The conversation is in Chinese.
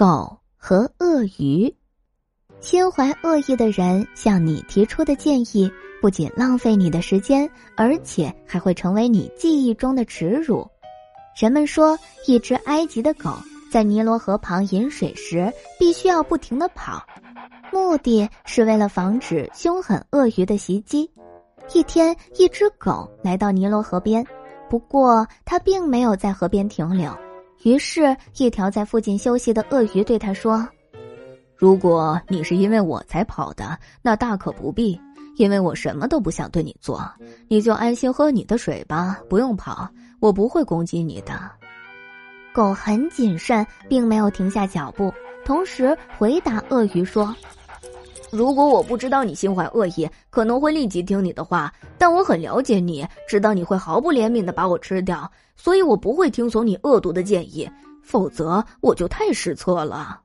狗和鳄鱼，心怀恶意的人向你提出的建议，不仅浪费你的时间，而且还会成为你记忆中的耻辱。人们说，一只埃及的狗在尼罗河旁饮水时，必须要不停的跑，目的是为了防止凶狠鳄鱼的袭击。一天，一只狗来到尼罗河边，不过它并没有在河边停留。于是，一条在附近休息的鳄鱼对他说：“如果你是因为我才跑的，那大可不必，因为我什么都不想对你做，你就安心喝你的水吧，不用跑，我不会攻击你的。”狗很谨慎，并没有停下脚步，同时回答鳄鱼说：“如果我不知道你心怀恶意，可能会立即听你的话，但我很了解你，知道你会毫不怜悯的把我吃掉。”所以我不会听从你恶毒的建议，否则我就太失策了。